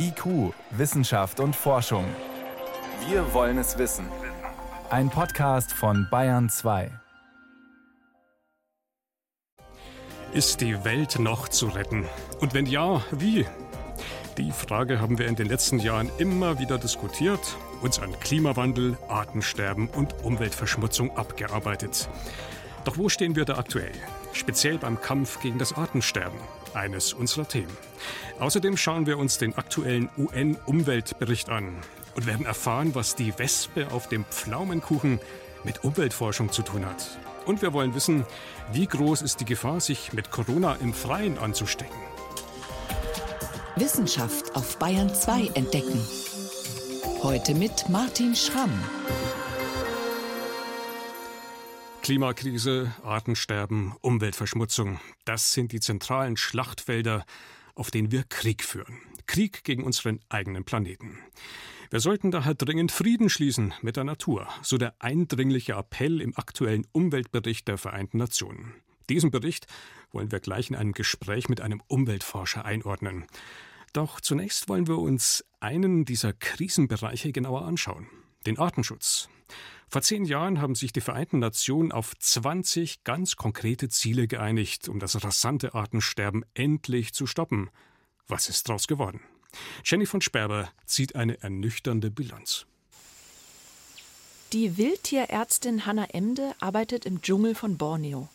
IQ, Wissenschaft und Forschung. Wir wollen es wissen. Ein Podcast von Bayern 2. Ist die Welt noch zu retten? Und wenn ja, wie? Die Frage haben wir in den letzten Jahren immer wieder diskutiert, uns an Klimawandel, Artensterben und Umweltverschmutzung abgearbeitet. Doch wo stehen wir da aktuell? Speziell beim Kampf gegen das Artensterben, eines unserer Themen. Außerdem schauen wir uns den aktuellen UN-Umweltbericht an und werden erfahren, was die Wespe auf dem Pflaumenkuchen mit Umweltforschung zu tun hat. Und wir wollen wissen, wie groß ist die Gefahr, sich mit Corona im Freien anzustecken. Wissenschaft auf Bayern 2 entdecken. Heute mit Martin Schramm. Klimakrise, Artensterben, Umweltverschmutzung, das sind die zentralen Schlachtfelder, auf denen wir Krieg führen. Krieg gegen unseren eigenen Planeten. Wir sollten daher dringend Frieden schließen mit der Natur, so der eindringliche Appell im aktuellen Umweltbericht der Vereinten Nationen. Diesen Bericht wollen wir gleich in einem Gespräch mit einem Umweltforscher einordnen. Doch zunächst wollen wir uns einen dieser Krisenbereiche genauer anschauen, den Artenschutz. Vor zehn Jahren haben sich die Vereinten Nationen auf 20 ganz konkrete Ziele geeinigt, um das rasante Artensterben endlich zu stoppen. Was ist daraus geworden? Jenny von Sperber zieht eine ernüchternde Bilanz. Die Wildtierärztin Hanna Emde arbeitet im Dschungel von Borneo.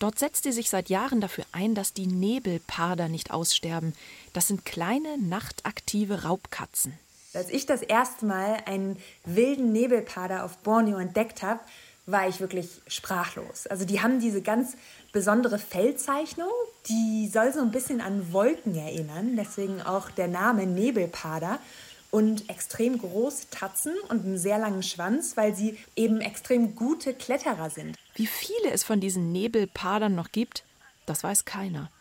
Dort setzt sie sich seit Jahren dafür ein, dass die Nebelparder nicht aussterben. Das sind kleine, nachtaktive Raubkatzen. Als ich das erste Mal einen wilden Nebelparder auf Borneo entdeckt habe, war ich wirklich sprachlos. Also die haben diese ganz besondere Fellzeichnung, die soll so ein bisschen an Wolken erinnern, deswegen auch der Name Nebelparder und extrem große Tatzen und einen sehr langen Schwanz, weil sie eben extrem gute Kletterer sind. Wie viele es von diesen Nebelpadern noch gibt, das weiß keiner.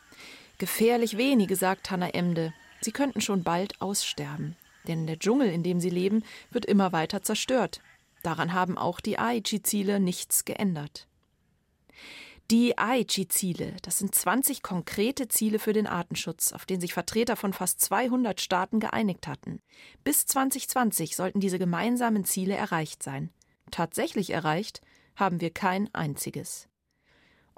Gefährlich wenige, sagt Hanna Emde. Sie könnten schon bald aussterben. Denn der Dschungel, in dem sie leben, wird immer weiter zerstört. Daran haben auch die Aichi-Ziele nichts geändert. Die Aichi-Ziele, das sind 20 konkrete Ziele für den Artenschutz, auf den sich Vertreter von fast 200 Staaten geeinigt hatten. Bis 2020 sollten diese gemeinsamen Ziele erreicht sein. Tatsächlich erreicht haben wir kein einziges.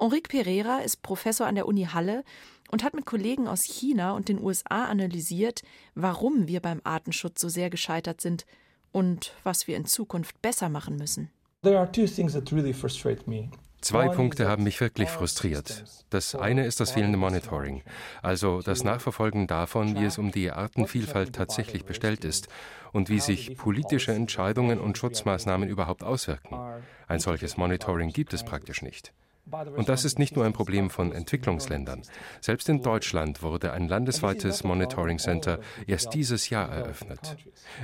Enrique Pereira ist Professor an der Uni Halle und hat mit Kollegen aus China und den USA analysiert, warum wir beim Artenschutz so sehr gescheitert sind und was wir in Zukunft besser machen müssen. There are two things that really frustrate me. Zwei Punkte haben mich wirklich frustriert. Das eine ist das fehlende Monitoring, also das Nachverfolgen davon, wie es um die Artenvielfalt tatsächlich bestellt ist und wie sich politische Entscheidungen und Schutzmaßnahmen überhaupt auswirken. Ein solches Monitoring gibt es praktisch nicht. Und das ist nicht nur ein Problem von Entwicklungsländern. Selbst in Deutschland wurde ein landesweites Monitoring Center erst dieses Jahr eröffnet.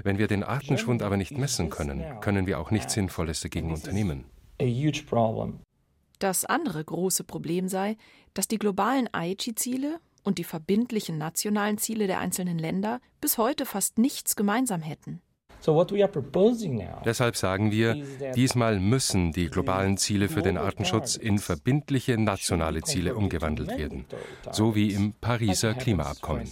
Wenn wir den Artenschwund aber nicht messen können, können wir auch nichts Sinnvolles dagegen unternehmen. Das andere große Problem sei, dass die globalen Aichi-Ziele und die verbindlichen nationalen Ziele der einzelnen Länder bis heute fast nichts gemeinsam hätten. Deshalb sagen wir, diesmal müssen die globalen Ziele für den Artenschutz in verbindliche nationale Ziele umgewandelt werden, so wie im Pariser Klimaabkommen.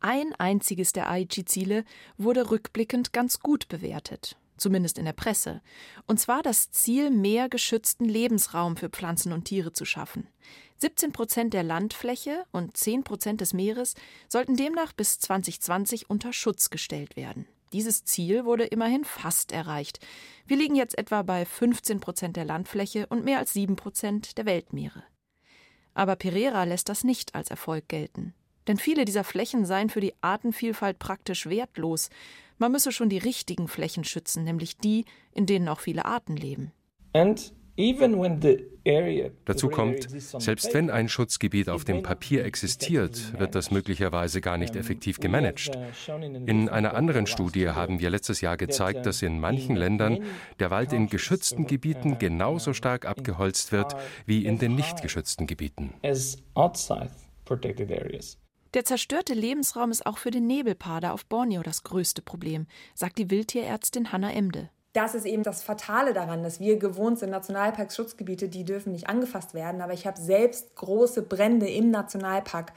Ein einziges der Aichi-Ziele wurde rückblickend ganz gut bewertet zumindest in der Presse, und zwar das Ziel, mehr geschützten Lebensraum für Pflanzen und Tiere zu schaffen. 17 Prozent der Landfläche und 10 Prozent des Meeres sollten demnach bis 2020 unter Schutz gestellt werden. Dieses Ziel wurde immerhin fast erreicht. Wir liegen jetzt etwa bei 15 Prozent der Landfläche und mehr als 7 Prozent der Weltmeere. Aber Pereira lässt das nicht als Erfolg gelten. Denn viele dieser Flächen seien für die Artenvielfalt praktisch wertlos man müsse schon die richtigen Flächen schützen, nämlich die, in denen auch viele Arten leben. Dazu kommt, selbst wenn ein Schutzgebiet auf dem Papier existiert, wird das möglicherweise gar nicht effektiv gemanagt. In einer anderen Studie haben wir letztes Jahr gezeigt, dass in manchen Ländern der Wald in geschützten Gebieten genauso stark abgeholzt wird wie in den nicht geschützten Gebieten. Der zerstörte Lebensraum ist auch für den Nebelpader auf Borneo das größte Problem, sagt die Wildtierärztin Hanna Emde. Das ist eben das Fatale daran, dass wir gewohnt sind, Nationalparks, Schutzgebiete, die dürfen nicht angefasst werden. Aber ich habe selbst große Brände im Nationalpark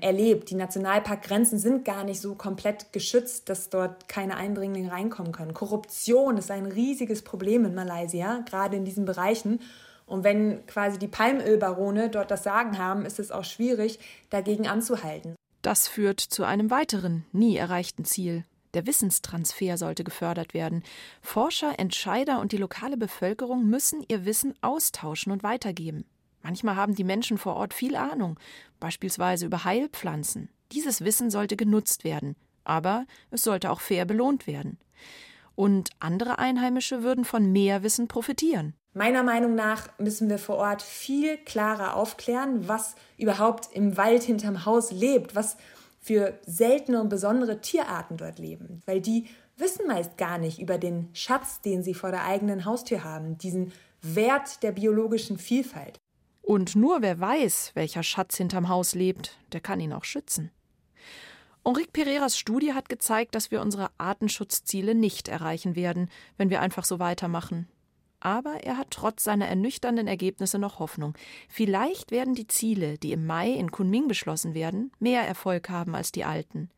erlebt. Die Nationalparkgrenzen sind gar nicht so komplett geschützt, dass dort keine Eindringlinge reinkommen können. Korruption ist ein riesiges Problem in Malaysia, gerade in diesen Bereichen. Und wenn quasi die Palmölbarone dort das Sagen haben, ist es auch schwierig, dagegen anzuhalten. Das führt zu einem weiteren, nie erreichten Ziel. Der Wissenstransfer sollte gefördert werden. Forscher, Entscheider und die lokale Bevölkerung müssen ihr Wissen austauschen und weitergeben. Manchmal haben die Menschen vor Ort viel Ahnung, beispielsweise über Heilpflanzen. Dieses Wissen sollte genutzt werden, aber es sollte auch fair belohnt werden. Und andere Einheimische würden von mehr Wissen profitieren. Meiner Meinung nach müssen wir vor Ort viel klarer aufklären, was überhaupt im Wald hinterm Haus lebt, was für seltene und besondere Tierarten dort leben, weil die wissen meist gar nicht über den Schatz, den sie vor der eigenen Haustür haben, diesen Wert der biologischen Vielfalt. Und nur wer weiß, welcher Schatz hinterm Haus lebt, der kann ihn auch schützen. Enrique Pereiras Studie hat gezeigt, dass wir unsere Artenschutzziele nicht erreichen werden, wenn wir einfach so weitermachen. Aber er hat trotz seiner ernüchternden Ergebnisse noch Hoffnung. Vielleicht werden die Ziele, die im Mai in Kunming beschlossen werden, mehr Erfolg haben als die alten.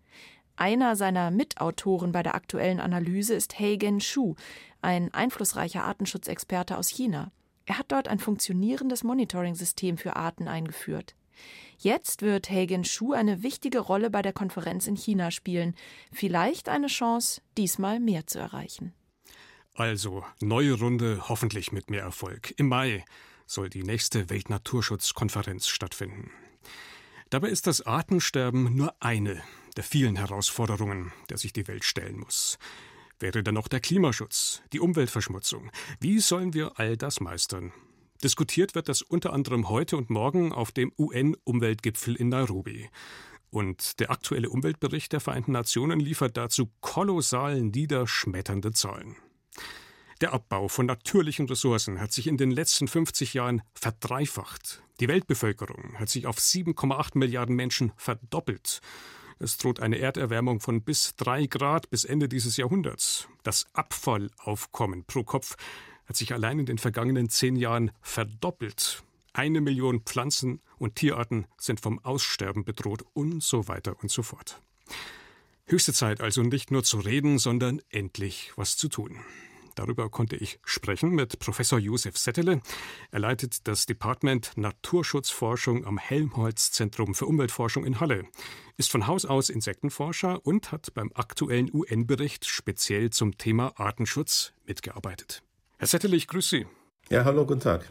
Einer seiner Mitautoren bei der aktuellen Analyse ist Heigen Shu, ein einflussreicher Artenschutzexperte aus China. Er hat dort ein funktionierendes Monitoring-System für Arten eingeführt. Jetzt wird Hagen Shu eine wichtige Rolle bei der Konferenz in China spielen. Vielleicht eine Chance, diesmal mehr zu erreichen. Also, neue Runde, hoffentlich mit mehr Erfolg. Im Mai soll die nächste Weltnaturschutzkonferenz stattfinden. Dabei ist das Artensterben nur eine der vielen Herausforderungen, der sich die Welt stellen muss. Wäre dann noch der Klimaschutz, die Umweltverschmutzung. Wie sollen wir all das meistern? Diskutiert wird das unter anderem heute und morgen auf dem UN-Umweltgipfel in Nairobi. Und der aktuelle Umweltbericht der Vereinten Nationen liefert dazu kolossal niederschmetternde Zahlen. Der Abbau von natürlichen Ressourcen hat sich in den letzten 50 Jahren verdreifacht. Die Weltbevölkerung hat sich auf 7,8 Milliarden Menschen verdoppelt. Es droht eine Erderwärmung von bis drei Grad bis Ende dieses Jahrhunderts. Das Abfallaufkommen pro Kopf hat sich allein in den vergangenen zehn Jahren verdoppelt. Eine Million Pflanzen und Tierarten sind vom Aussterben bedroht und so weiter und so fort. Höchste Zeit also nicht nur zu reden, sondern endlich was zu tun. Darüber konnte ich sprechen mit Professor Josef Settele. Er leitet das Department Naturschutzforschung am Helmholtz-Zentrum für Umweltforschung in Halle, ist von Haus aus Insektenforscher und hat beim aktuellen UN-Bericht speziell zum Thema Artenschutz mitgearbeitet. Herr Settele, ich grüße Sie. Ja, hallo, guten Tag.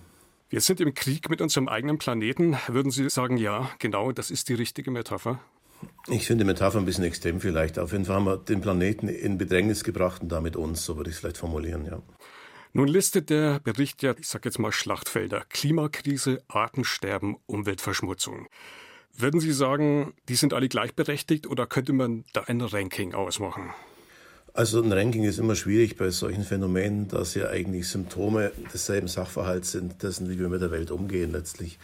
Wir sind im Krieg mit unserem eigenen Planeten. Würden Sie sagen, ja, genau, das ist die richtige Metapher? Ich finde die Metapher ein bisschen extrem vielleicht. Auf jeden Fall haben wir den Planeten in Bedrängnis gebracht und damit uns, so würde ich es vielleicht formulieren, ja. Nun listet der Bericht ja, ich sage jetzt mal Schlachtfelder, Klimakrise, Artensterben, Umweltverschmutzung. Würden Sie sagen, die sind alle gleichberechtigt oder könnte man da ein Ranking ausmachen? Also ein Ranking ist immer schwierig bei solchen Phänomenen, da sie ja eigentlich Symptome desselben Sachverhalts sind, dessen, wie wir mit der Welt umgehen letztlich.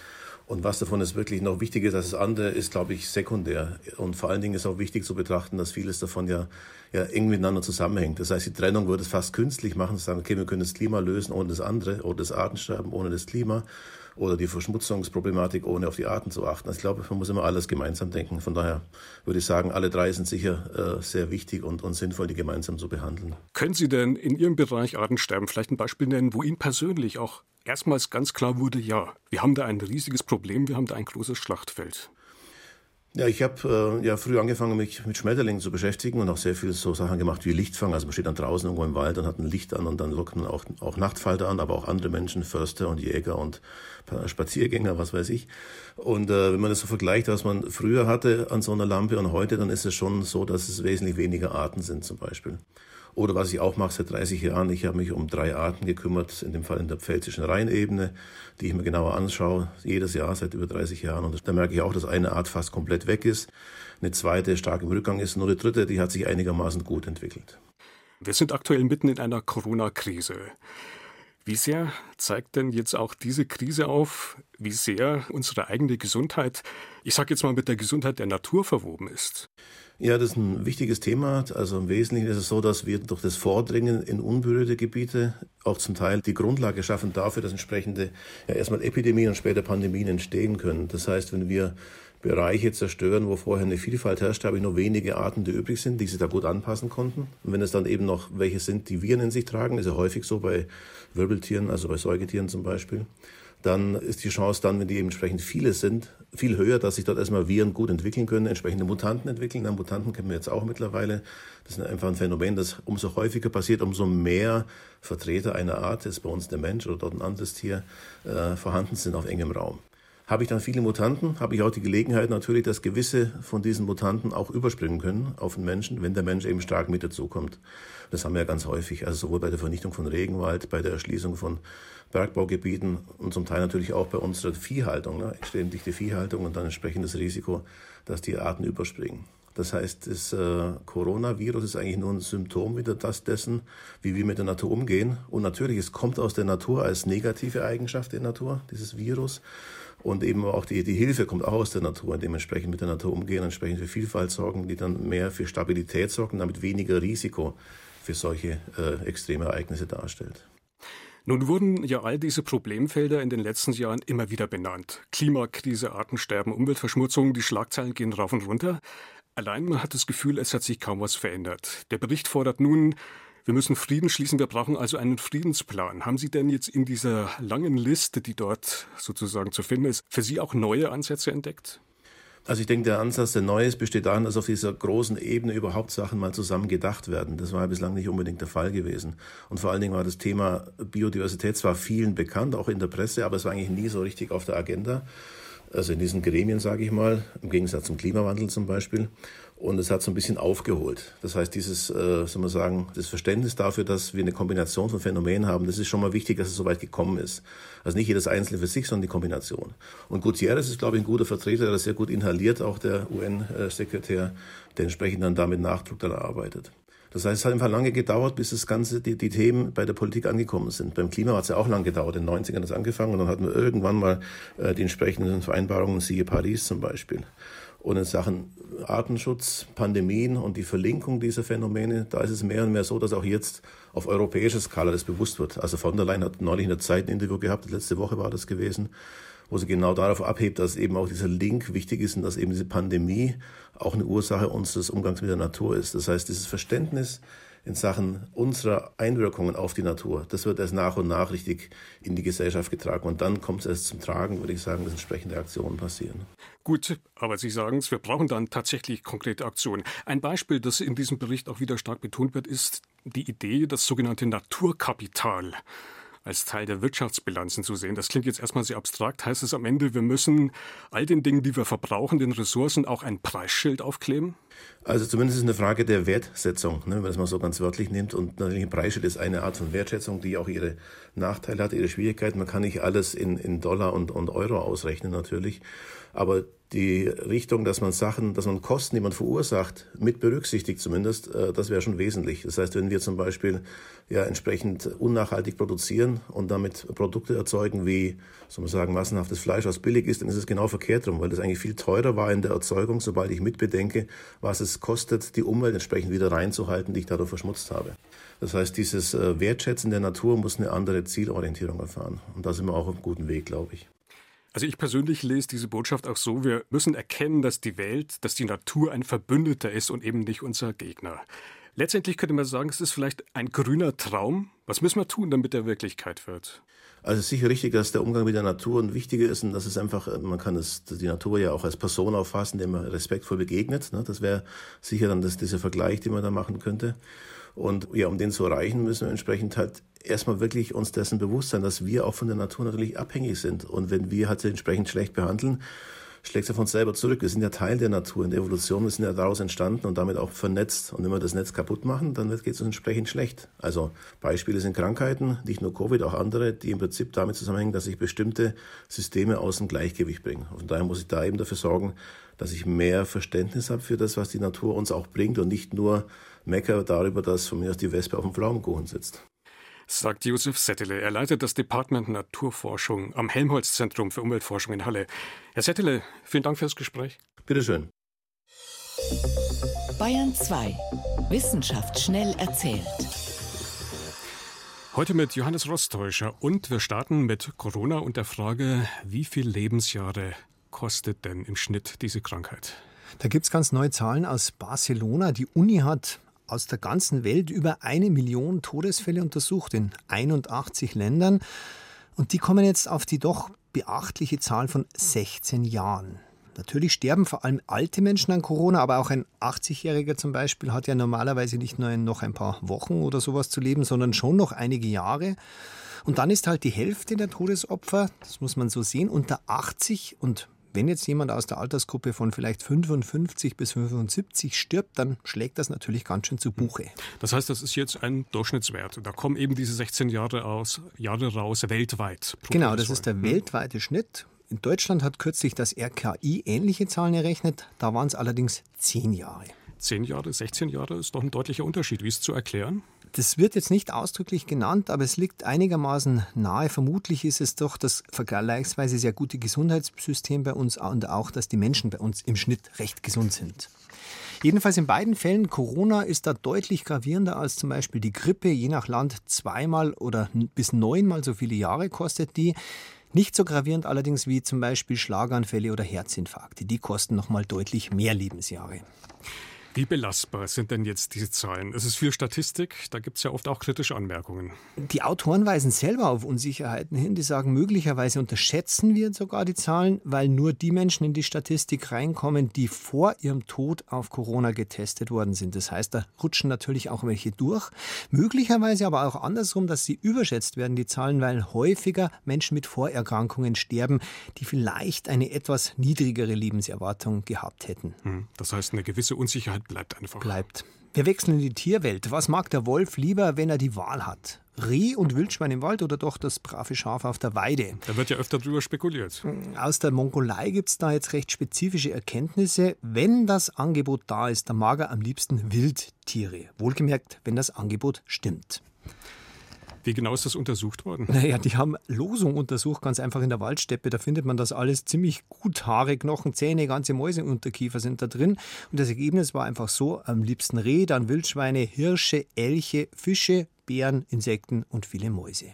Und was davon ist wirklich noch wichtiger als das andere, ist, glaube ich, sekundär. Und vor allen Dingen ist auch wichtig zu betrachten, dass vieles davon ja, ja eng miteinander zusammenhängt. Das heißt, die Trennung würde es fast künstlich machen, zu sagen, okay, wir können das Klima lösen ohne das andere, oder das Artensterben ohne das Klima, oder die Verschmutzungsproblematik ohne auf die Arten zu achten. Also ich glaube, man muss immer alles gemeinsam denken. Von daher würde ich sagen, alle drei sind sicher äh, sehr wichtig und, und sinnvoll, die gemeinsam zu behandeln. Können Sie denn in Ihrem Bereich Artensterben vielleicht ein Beispiel nennen, wo Ihnen persönlich auch erstmals ganz klar wurde, ja, wir haben da ein riesiges Problem, wir haben da ein großes Schlachtfeld. Ja, ich habe äh, ja früh angefangen, mich mit Schmetterlingen zu beschäftigen und auch sehr viel so Sachen gemacht wie Lichtfang. Also man steht dann draußen irgendwo im Wald und hat ein Licht an und dann lockt man auch, auch Nachtfalter an, aber auch andere Menschen, Förster und Jäger und Spaziergänger, was weiß ich. Und äh, wenn man das so vergleicht, was man früher hatte an so einer Lampe und heute, dann ist es schon so, dass es wesentlich weniger Arten sind zum Beispiel. Oder was ich auch mache seit 30 Jahren, ich habe mich um drei Arten gekümmert, in dem Fall in der pfälzischen Rheinebene, die ich mir genauer anschaue, jedes Jahr seit über 30 Jahren. Und da merke ich auch, dass eine Art fast komplett weg ist, eine zweite stark im Rückgang ist, nur die dritte, die hat sich einigermaßen gut entwickelt. Wir sind aktuell mitten in einer Corona-Krise. Wie sehr zeigt denn jetzt auch diese Krise auf, wie sehr unsere eigene Gesundheit, ich sage jetzt mal mit der Gesundheit der Natur verwoben ist? Ja, das ist ein wichtiges Thema. Also im Wesentlichen ist es so, dass wir durch das Vordringen in unberührte Gebiete auch zum Teil die Grundlage schaffen dafür, dass entsprechende ja erstmal Epidemien und später Pandemien entstehen können. Das heißt, wenn wir Bereiche zerstören, wo vorher eine Vielfalt herrscht, habe ich nur wenige Arten, die übrig sind, die sich da gut anpassen konnten. Und wenn es dann eben noch welche sind, die Viren in sich tragen, ist ja häufig so bei Wirbeltieren, also bei Säugetieren zum Beispiel, dann ist die Chance dann, wenn die eben entsprechend viele sind, viel höher, dass sich dort erstmal Viren gut entwickeln können, entsprechende Mutanten entwickeln. Na, Mutanten kennen wir jetzt auch mittlerweile. Das ist einfach ein Phänomen, das umso häufiger passiert, umso mehr Vertreter einer Art, ist bei uns der Mensch oder dort ein anderes Tier, äh, vorhanden sind auf engem Raum. Habe ich dann viele Mutanten, habe ich auch die Gelegenheit natürlich, dass gewisse von diesen Mutanten auch überspringen können auf den Menschen, wenn der Mensch eben stark mit dazukommt. Das haben wir ja ganz häufig, also sowohl bei der Vernichtung von Regenwald, bei der Erschließung von Bergbaugebieten und zum Teil natürlich auch bei unserer Viehhaltung, ne, extrem dichte Viehhaltung und dann entsprechendes Risiko, dass die Arten überspringen. Das heißt, das äh, Coronavirus ist eigentlich nur ein Symptom wieder das dessen, wie wir mit der Natur umgehen. Und natürlich, es kommt aus der Natur als negative Eigenschaft der Natur, dieses Virus. Und eben auch die, die Hilfe kommt auch aus der Natur, dementsprechend mit der Natur umgehen, entsprechend für Vielfalt sorgen, die dann mehr für Stabilität sorgen, damit weniger Risiko für solche äh, extreme Ereignisse darstellt. Nun wurden ja all diese Problemfelder in den letzten Jahren immer wieder benannt. Klimakrise, Artensterben, Umweltverschmutzung, die Schlagzeilen gehen rauf und runter. Allein man hat das Gefühl, es hat sich kaum was verändert. Der Bericht fordert nun, wir müssen Frieden schließen, wir brauchen also einen Friedensplan. Haben Sie denn jetzt in dieser langen Liste, die dort sozusagen zu finden ist, für Sie auch neue Ansätze entdeckt? Also ich denke, der Ansatz, der neu ist, besteht darin, dass auf dieser großen Ebene überhaupt Sachen mal zusammen gedacht werden. Das war ja bislang nicht unbedingt der Fall gewesen. Und vor allen Dingen war das Thema Biodiversität zwar vielen bekannt, auch in der Presse, aber es war eigentlich nie so richtig auf der Agenda. Also in diesen Gremien, sage ich mal, im Gegensatz zum Klimawandel zum Beispiel. Und es hat so ein bisschen aufgeholt. Das heißt, dieses, äh, soll man sagen, das Verständnis dafür, dass wir eine Kombination von Phänomenen haben, das ist schon mal wichtig, dass es so weit gekommen ist. Also nicht jedes Einzelne für sich, sondern die Kombination. Und Gutierrez ist, glaube ich, ein guter Vertreter, der das sehr gut inhaliert, auch der UN-Sekretär, der entsprechend dann damit Nachdruck dann arbeitet. Das heißt, es hat einfach lange gedauert, bis das Ganze, die, die Themen bei der Politik angekommen sind. Beim Klima hat es ja auch lange gedauert. In den 90ern hat es angefangen und dann hatten wir irgendwann mal äh, die entsprechenden Vereinbarungen, siehe Paris zum Beispiel. Und in Sachen Artenschutz, Pandemien und die Verlinkung dieser Phänomene, da ist es mehr und mehr so, dass auch jetzt auf europäischer Skala das bewusst wird. Also von der Leyen hat neulich in der Zeit ein Interview gehabt, letzte Woche war das gewesen, wo sie genau darauf abhebt, dass eben auch dieser Link wichtig ist und dass eben diese Pandemie auch eine Ursache unseres Umgangs mit der Natur ist. Das heißt, dieses Verständnis, in Sachen unserer Einwirkungen auf die Natur. Das wird erst nach und nach richtig in die Gesellschaft getragen. Und dann kommt es erst zum Tragen, würde ich sagen, dass entsprechende Aktionen passieren. Gut, aber Sie sagen es, wir brauchen dann tatsächlich konkrete Aktionen. Ein Beispiel, das in diesem Bericht auch wieder stark betont wird, ist die Idee, das sogenannte Naturkapital als Teil der Wirtschaftsbilanzen zu sehen. Das klingt jetzt erstmal sehr abstrakt. Heißt es am Ende, wir müssen all den Dingen, die wir verbrauchen, den Ressourcen auch ein Preisschild aufkleben? Also zumindest ist es eine Frage der Wertsetzung, ne, wenn man das mal so ganz wörtlich nimmt. Und natürlich ein Preisschild ist eine Art von Wertschätzung, die auch ihre Nachteile hat, ihre Schwierigkeiten. Man kann nicht alles in, in Dollar und, und Euro ausrechnen natürlich. Aber die Richtung, dass man Sachen, dass man Kosten, die man verursacht, mit berücksichtigt zumindest, äh, das wäre schon wesentlich. Das heißt, wenn wir zum Beispiel ja entsprechend unnachhaltig produzieren und damit Produkte erzeugen wie, soll man sagen, massenhaftes Fleisch, was billig ist, dann ist es genau verkehrt rum, weil das eigentlich viel teurer war in der Erzeugung, sobald ich mitbedenke, was es kostet, die Umwelt entsprechend wieder reinzuhalten, die ich dadurch verschmutzt habe. Das heißt, dieses äh, Wertschätzen der Natur muss eine andere Zielorientierung erfahren. Und da sind wir auch auf einem guten Weg, glaube ich. Also ich persönlich lese diese Botschaft auch so, wir müssen erkennen, dass die Welt, dass die Natur ein Verbündeter ist und eben nicht unser Gegner. Letztendlich könnte man sagen, es ist vielleicht ein grüner Traum. Was müssen wir tun, damit er Wirklichkeit wird? Also es ist sicher richtig, dass der Umgang mit der Natur ein wichtiger ist und dass es einfach, man kann es, die Natur ja auch als Person auffassen, dem man respektvoll begegnet. Ne? Das wäre sicher dann das, dieser Vergleich, den man da machen könnte. Und ja, um den zu erreichen, müssen wir entsprechend halt erstmal wirklich uns dessen bewusst sein, dass wir auch von der Natur natürlich abhängig sind. Und wenn wir halt entsprechend schlecht behandeln, schlägt auf uns selber zurück. Wir sind ja Teil der Natur, in der Evolution, wir sind ja daraus entstanden und damit auch vernetzt. Und wenn wir das Netz kaputt machen, dann geht es uns entsprechend schlecht. Also Beispiele sind Krankheiten, nicht nur Covid, auch andere, die im Prinzip damit zusammenhängen, dass sich bestimmte Systeme aus dem Gleichgewicht bringen. Und daher muss ich da eben dafür sorgen, dass ich mehr Verständnis habe für das, was die Natur uns auch bringt und nicht nur mecker darüber, dass von mir aus die Wespe auf dem Pflaumenkuchen sitzt. Sagt Josef Settele. Er leitet das Department Naturforschung am Helmholtz-Zentrum für Umweltforschung in Halle. Herr Settele, vielen Dank fürs Gespräch. Bitteschön. Bayern 2. Wissenschaft schnell erzählt. Heute mit Johannes Rostäuscher und wir starten mit Corona und der Frage, wie viele Lebensjahre kostet denn im Schnitt diese Krankheit? Da gibt es ganz neue Zahlen aus Barcelona. Die Uni hat aus der ganzen Welt über eine Million Todesfälle untersucht in 81 Ländern. Und die kommen jetzt auf die doch beachtliche Zahl von 16 Jahren. Natürlich sterben vor allem alte Menschen an Corona, aber auch ein 80-Jähriger zum Beispiel hat ja normalerweise nicht nur noch ein paar Wochen oder sowas zu leben, sondern schon noch einige Jahre. Und dann ist halt die Hälfte der Todesopfer, das muss man so sehen, unter 80 und wenn jetzt jemand aus der Altersgruppe von vielleicht 55 bis 75 stirbt, dann schlägt das natürlich ganz schön zu Buche. Das heißt, das ist jetzt ein Durchschnittswert. Da kommen eben diese 16 Jahre, aus, Jahre raus weltweit. Genau, das ist der hm. weltweite Schnitt. In Deutschland hat kürzlich das RKI ähnliche Zahlen errechnet. Da waren es allerdings 10 Jahre. 10 Jahre, 16 Jahre ist doch ein deutlicher Unterschied. Wie ist es zu erklären? Das wird jetzt nicht ausdrücklich genannt, aber es liegt einigermaßen nahe. Vermutlich ist es doch das vergleichsweise sehr gute Gesundheitssystem bei uns und auch, dass die Menschen bei uns im Schnitt recht gesund sind. Jedenfalls in beiden Fällen, Corona ist da deutlich gravierender als zum Beispiel die Grippe, je nach Land zweimal oder bis neunmal so viele Jahre kostet die. Nicht so gravierend allerdings wie zum Beispiel Schlaganfälle oder Herzinfarkte. Die kosten nochmal deutlich mehr Lebensjahre. Wie belastbar sind denn jetzt diese Zahlen? Es ist viel Statistik, da gibt es ja oft auch kritische Anmerkungen. Die Autoren weisen selber auf Unsicherheiten hin. Die sagen, möglicherweise unterschätzen wir sogar die Zahlen, weil nur die Menschen in die Statistik reinkommen, die vor ihrem Tod auf Corona getestet worden sind. Das heißt, da rutschen natürlich auch welche durch. Möglicherweise aber auch andersrum, dass sie überschätzt werden, die Zahlen, weil häufiger Menschen mit Vorerkrankungen sterben, die vielleicht eine etwas niedrigere Lebenserwartung gehabt hätten. Hm, das heißt, eine gewisse Unsicherheit bleibt einfach. Bleibt. Wir wechseln in die Tierwelt. Was mag der Wolf lieber, wenn er die Wahl hat? Reh und Wildschwein im Wald oder doch das brave Schaf auf der Weide? Da wird ja öfter drüber spekuliert. Aus der Mongolei gibt es da jetzt recht spezifische Erkenntnisse. Wenn das Angebot da ist, dann mag er am liebsten Wildtiere. Wohlgemerkt, wenn das Angebot stimmt. Wie genau ist das untersucht worden? Naja, die haben Losung untersucht, ganz einfach in der Waldsteppe. Da findet man das alles ziemlich gut. Haare, Knochen, Zähne, ganze Mäuse, Unterkiefer sind da drin. Und das Ergebnis war einfach so: am liebsten Reh, dann Wildschweine, Hirsche, Elche, Fische, Bären, Insekten und viele Mäuse.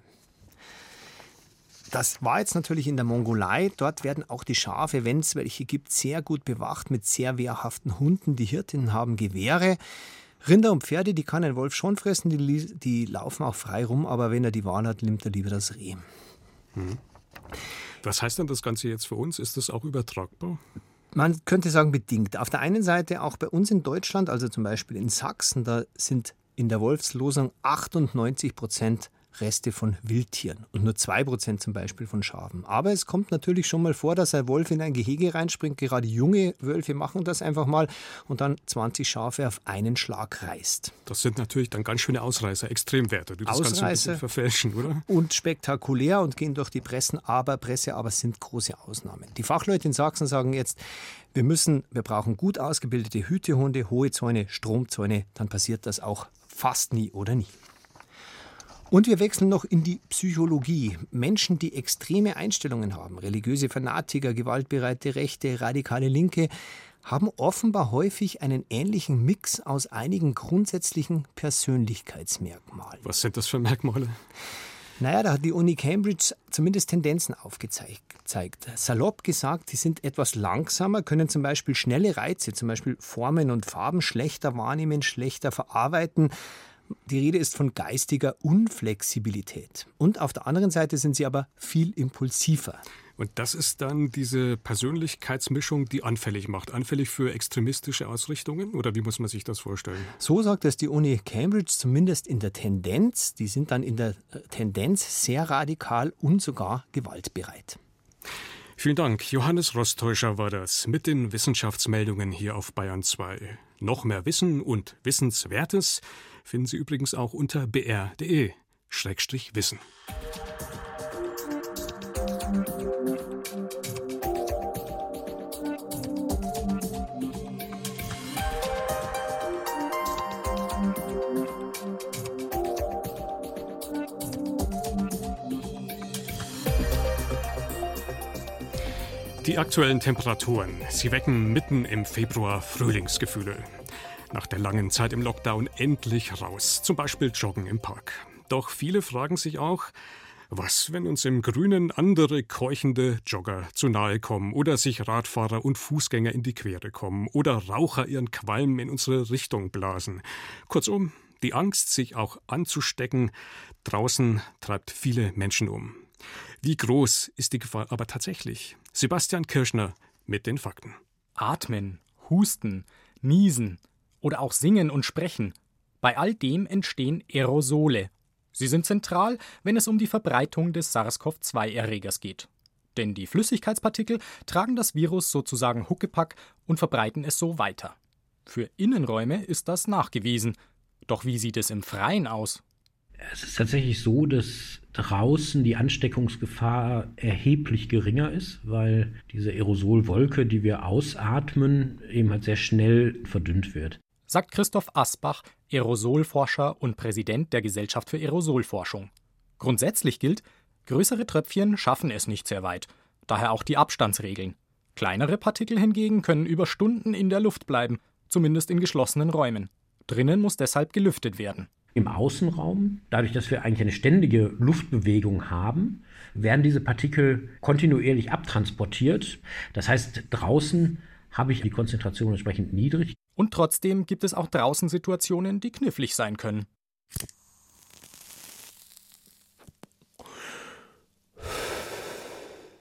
Das war jetzt natürlich in der Mongolei. Dort werden auch die Schafe, wenn es welche gibt, sehr gut bewacht mit sehr wehrhaften Hunden. Die Hirtinnen haben Gewehre. Rinder und Pferde, die kann ein Wolf schon fressen, die, die laufen auch frei rum, aber wenn er die Wahl hat, nimmt er lieber das Reh. Hm. Was heißt denn das Ganze jetzt für uns? Ist das auch übertragbar? Man könnte sagen, bedingt. Auf der einen Seite auch bei uns in Deutschland, also zum Beispiel in Sachsen, da sind in der Wolfslosung 98 Prozent Reste von Wildtieren und nur 2% zum Beispiel von Schafen. Aber es kommt natürlich schon mal vor, dass ein Wolf in ein Gehege reinspringt. Gerade junge Wölfe machen das einfach mal und dann 20 Schafe auf einen Schlag reißt. Das sind natürlich dann ganz schöne Ausreißer, Extremwerte. Du, das Ausreißer ein verfälschen, oder? Und spektakulär und gehen durch die Pressen, aber Presse, aber sind große Ausnahmen. Die Fachleute in Sachsen sagen jetzt, wir müssen, wir brauchen gut ausgebildete Hütehunde, hohe Zäune, Stromzäune, dann passiert das auch fast nie oder nie. Und wir wechseln noch in die Psychologie. Menschen, die extreme Einstellungen haben, religiöse Fanatiker, gewaltbereite Rechte, radikale Linke, haben offenbar häufig einen ähnlichen Mix aus einigen grundsätzlichen Persönlichkeitsmerkmalen. Was sind das für Merkmale? Naja, da hat die Uni Cambridge zumindest Tendenzen aufgezeigt. Salopp gesagt, die sind etwas langsamer, können zum Beispiel schnelle Reize, zum Beispiel Formen und Farben schlechter wahrnehmen, schlechter verarbeiten, die Rede ist von geistiger Unflexibilität. Und auf der anderen Seite sind sie aber viel impulsiver. Und das ist dann diese Persönlichkeitsmischung, die anfällig macht. Anfällig für extremistische Ausrichtungen? Oder wie muss man sich das vorstellen? So sagt es die Uni Cambridge zumindest in der Tendenz. Die sind dann in der Tendenz sehr radikal und sogar gewaltbereit. Vielen Dank. Johannes Rostäuscher war das mit den Wissenschaftsmeldungen hier auf Bayern 2. Noch mehr Wissen und Wissenswertes finden Sie übrigens auch unter br.de-wissen. Die aktuellen Temperaturen, sie wecken mitten im Februar Frühlingsgefühle. Nach der langen Zeit im Lockdown endlich raus, zum Beispiel joggen im Park. Doch viele fragen sich auch, Was, wenn uns im Grünen andere keuchende Jogger zu nahe kommen oder sich Radfahrer und Fußgänger in die Quere kommen oder Raucher ihren Qualm in unsere Richtung blasen? Kurzum, die Angst, sich auch anzustecken, draußen treibt viele Menschen um. Wie groß ist die Gefahr aber tatsächlich? Sebastian Kirschner mit den Fakten. Atmen, Husten, Niesen oder auch Singen und Sprechen. Bei all dem entstehen Aerosole Sie sind zentral, wenn es um die Verbreitung des SARS-CoV-2-Erregers geht. Denn die Flüssigkeitspartikel tragen das Virus sozusagen Huckepack und verbreiten es so weiter. Für Innenräume ist das nachgewiesen. Doch wie sieht es im Freien aus? Es ist tatsächlich so, dass draußen die Ansteckungsgefahr erheblich geringer ist, weil diese Aerosolwolke, die wir ausatmen, eben halt sehr schnell verdünnt wird sagt Christoph Asbach, Aerosolforscher und Präsident der Gesellschaft für Aerosolforschung. Grundsätzlich gilt, größere Tröpfchen schaffen es nicht sehr weit, daher auch die Abstandsregeln. Kleinere Partikel hingegen können über Stunden in der Luft bleiben, zumindest in geschlossenen Räumen. Drinnen muss deshalb gelüftet werden. Im Außenraum, dadurch, dass wir eigentlich eine ständige Luftbewegung haben, werden diese Partikel kontinuierlich abtransportiert. Das heißt, draußen habe ich die Konzentration entsprechend niedrig. Und trotzdem gibt es auch draußen Situationen, die knifflig sein können.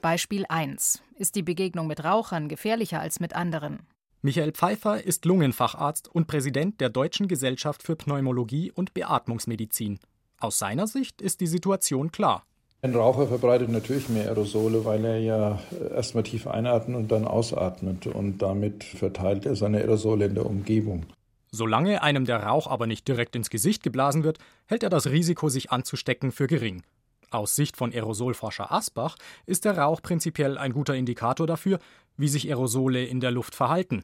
Beispiel 1. Ist die Begegnung mit Rauchern gefährlicher als mit anderen? Michael Pfeiffer ist Lungenfacharzt und Präsident der Deutschen Gesellschaft für Pneumologie und Beatmungsmedizin. Aus seiner Sicht ist die Situation klar. Ein Raucher verbreitet natürlich mehr Aerosole, weil er ja erstmal tief einatmet und dann ausatmet. Und damit verteilt er seine Aerosole in der Umgebung. Solange einem der Rauch aber nicht direkt ins Gesicht geblasen wird, hält er das Risiko, sich anzustecken, für gering. Aus Sicht von Aerosolforscher Asbach ist der Rauch prinzipiell ein guter Indikator dafür, wie sich Aerosole in der Luft verhalten.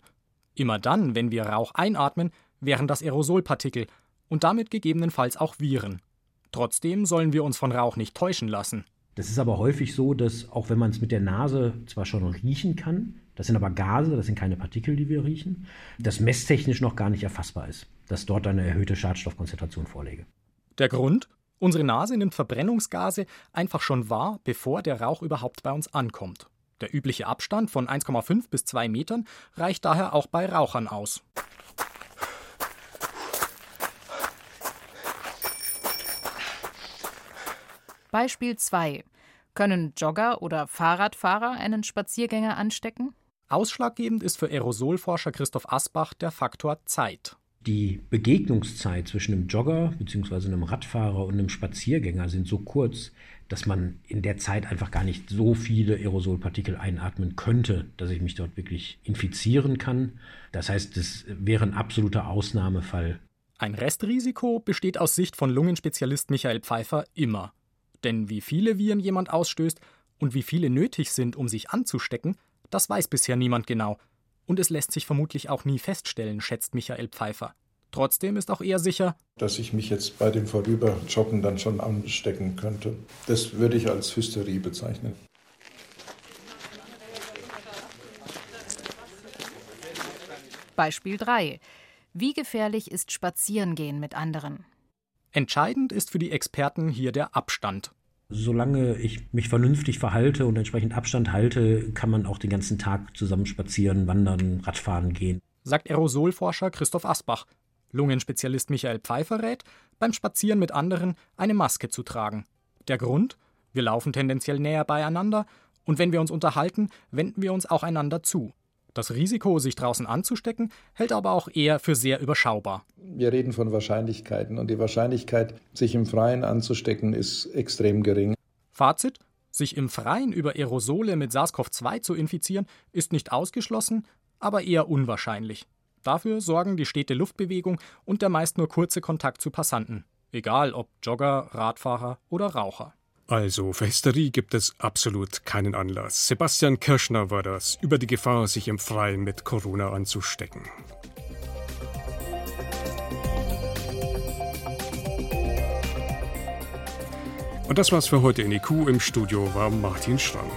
Immer dann, wenn wir Rauch einatmen, wären das Aerosolpartikel und damit gegebenenfalls auch Viren. Trotzdem sollen wir uns von Rauch nicht täuschen lassen. Das ist aber häufig so, dass auch wenn man es mit der Nase zwar schon riechen kann, das sind aber Gase, das sind keine Partikel, die wir riechen, das messtechnisch noch gar nicht erfassbar ist, dass dort eine erhöhte Schadstoffkonzentration vorläge. Der Grund? Unsere Nase nimmt Verbrennungsgase einfach schon wahr, bevor der Rauch überhaupt bei uns ankommt. Der übliche Abstand von 1,5 bis 2 Metern reicht daher auch bei Rauchern aus. Beispiel 2. Können Jogger oder Fahrradfahrer einen Spaziergänger anstecken? Ausschlaggebend ist für Aerosolforscher Christoph Asbach der Faktor Zeit. Die Begegnungszeit zwischen einem Jogger bzw. einem Radfahrer und einem Spaziergänger sind so kurz, dass man in der Zeit einfach gar nicht so viele Aerosolpartikel einatmen könnte, dass ich mich dort wirklich infizieren kann. Das heißt, das wäre ein absoluter Ausnahmefall. Ein Restrisiko besteht aus Sicht von Lungenspezialist Michael Pfeiffer immer. Denn wie viele Viren jemand ausstößt und wie viele nötig sind, um sich anzustecken, das weiß bisher niemand genau. Und es lässt sich vermutlich auch nie feststellen, schätzt Michael Pfeiffer. Trotzdem ist auch er sicher, dass ich mich jetzt bei dem Vorüberjoggen dann schon anstecken könnte. Das würde ich als Hysterie bezeichnen. Beispiel 3. Wie gefährlich ist Spazierengehen mit anderen? Entscheidend ist für die Experten hier der Abstand. Solange ich mich vernünftig verhalte und entsprechend Abstand halte, kann man auch den ganzen Tag zusammen spazieren, wandern, Radfahren gehen. Sagt Aerosolforscher Christoph Asbach. Lungenspezialist Michael Pfeiffer rät, beim Spazieren mit anderen eine Maske zu tragen. Der Grund? Wir laufen tendenziell näher beieinander und wenn wir uns unterhalten, wenden wir uns auch einander zu. Das Risiko, sich draußen anzustecken, hält aber auch eher für sehr überschaubar. Wir reden von Wahrscheinlichkeiten und die Wahrscheinlichkeit, sich im Freien anzustecken, ist extrem gering. Fazit: Sich im Freien über Aerosole mit SARS-CoV-2 zu infizieren, ist nicht ausgeschlossen, aber eher unwahrscheinlich. Dafür sorgen die stete Luftbewegung und der meist nur kurze Kontakt zu Passanten, egal ob Jogger, Radfahrer oder Raucher. Also für Hysterie gibt es absolut keinen Anlass. Sebastian Kirschner war das über die Gefahr, sich im Freien mit Corona anzustecken. Und das war's für heute in IQ. Im Studio war Martin Schramm.